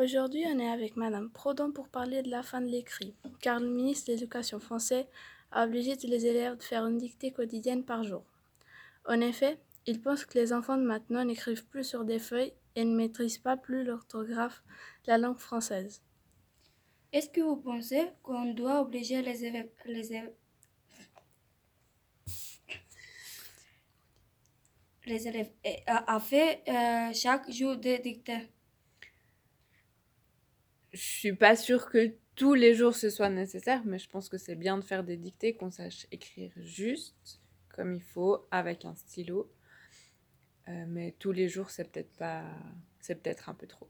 Aujourd'hui, on est avec Madame Prodon pour parler de la fin de l'écrit, car le ministre de l'Éducation français a obligé les élèves de faire une dictée quotidienne par jour. En effet, il pense que les enfants de maintenant n'écrivent plus sur des feuilles et ne maîtrisent pas plus l'orthographe la langue française. Est-ce que vous pensez qu'on doit obliger les élèves, les élèves, les élèves à, à faire euh, chaque jour des dictées? Je suis pas sûre que tous les jours ce soit nécessaire, mais je pense que c'est bien de faire des dictées, qu'on sache écrire juste, comme il faut, avec un stylo. Euh, mais tous les jours, c'est peut-être pas, c'est peut-être un peu trop.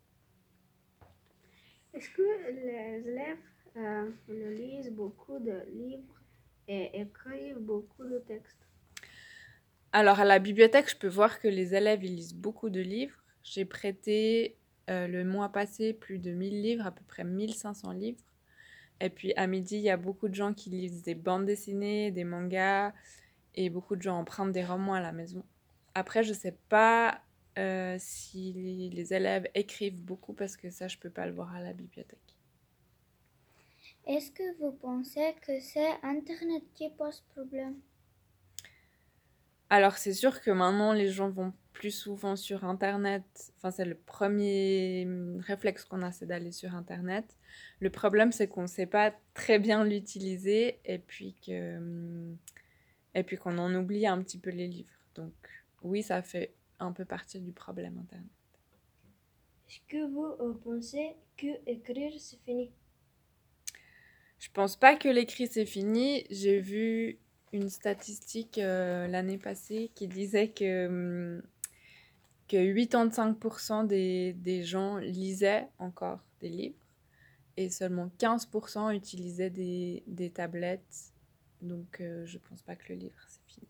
Est-ce que les élèves euh, lisent beaucoup de livres et écrivent beaucoup de textes? Alors à la bibliothèque, je peux voir que les élèves ils lisent beaucoup de livres. J'ai prêté euh, le mois passé plus de 1000 livres, à peu près 1500 livres. Et puis à midi, il y a beaucoup de gens qui lisent des bandes dessinées, des mangas, et beaucoup de gens empruntent des romans à la maison. Après, je sais pas euh, si les élèves écrivent beaucoup parce que ça, je peux pas le voir à la bibliothèque. Est-ce que vous pensez que c'est Internet qui pose problème? Alors, c'est sûr que maintenant, les gens vont plus souvent sur Internet. Enfin, c'est le premier réflexe qu'on a, c'est d'aller sur Internet. Le problème, c'est qu'on ne sait pas très bien l'utiliser et puis que et puis qu'on en oublie un petit peu les livres. Donc, oui, ça fait un peu partie du problème Internet. Est-ce que vous pensez que écrire c'est fini? Je pense pas que l'écrit c'est fini. J'ai vu une statistique euh, l'année passée qui disait que, hum, que 85% des, des gens lisaient encore des livres et seulement 15% utilisaient des, des tablettes. Donc euh, je pense pas que le livre c'est fini.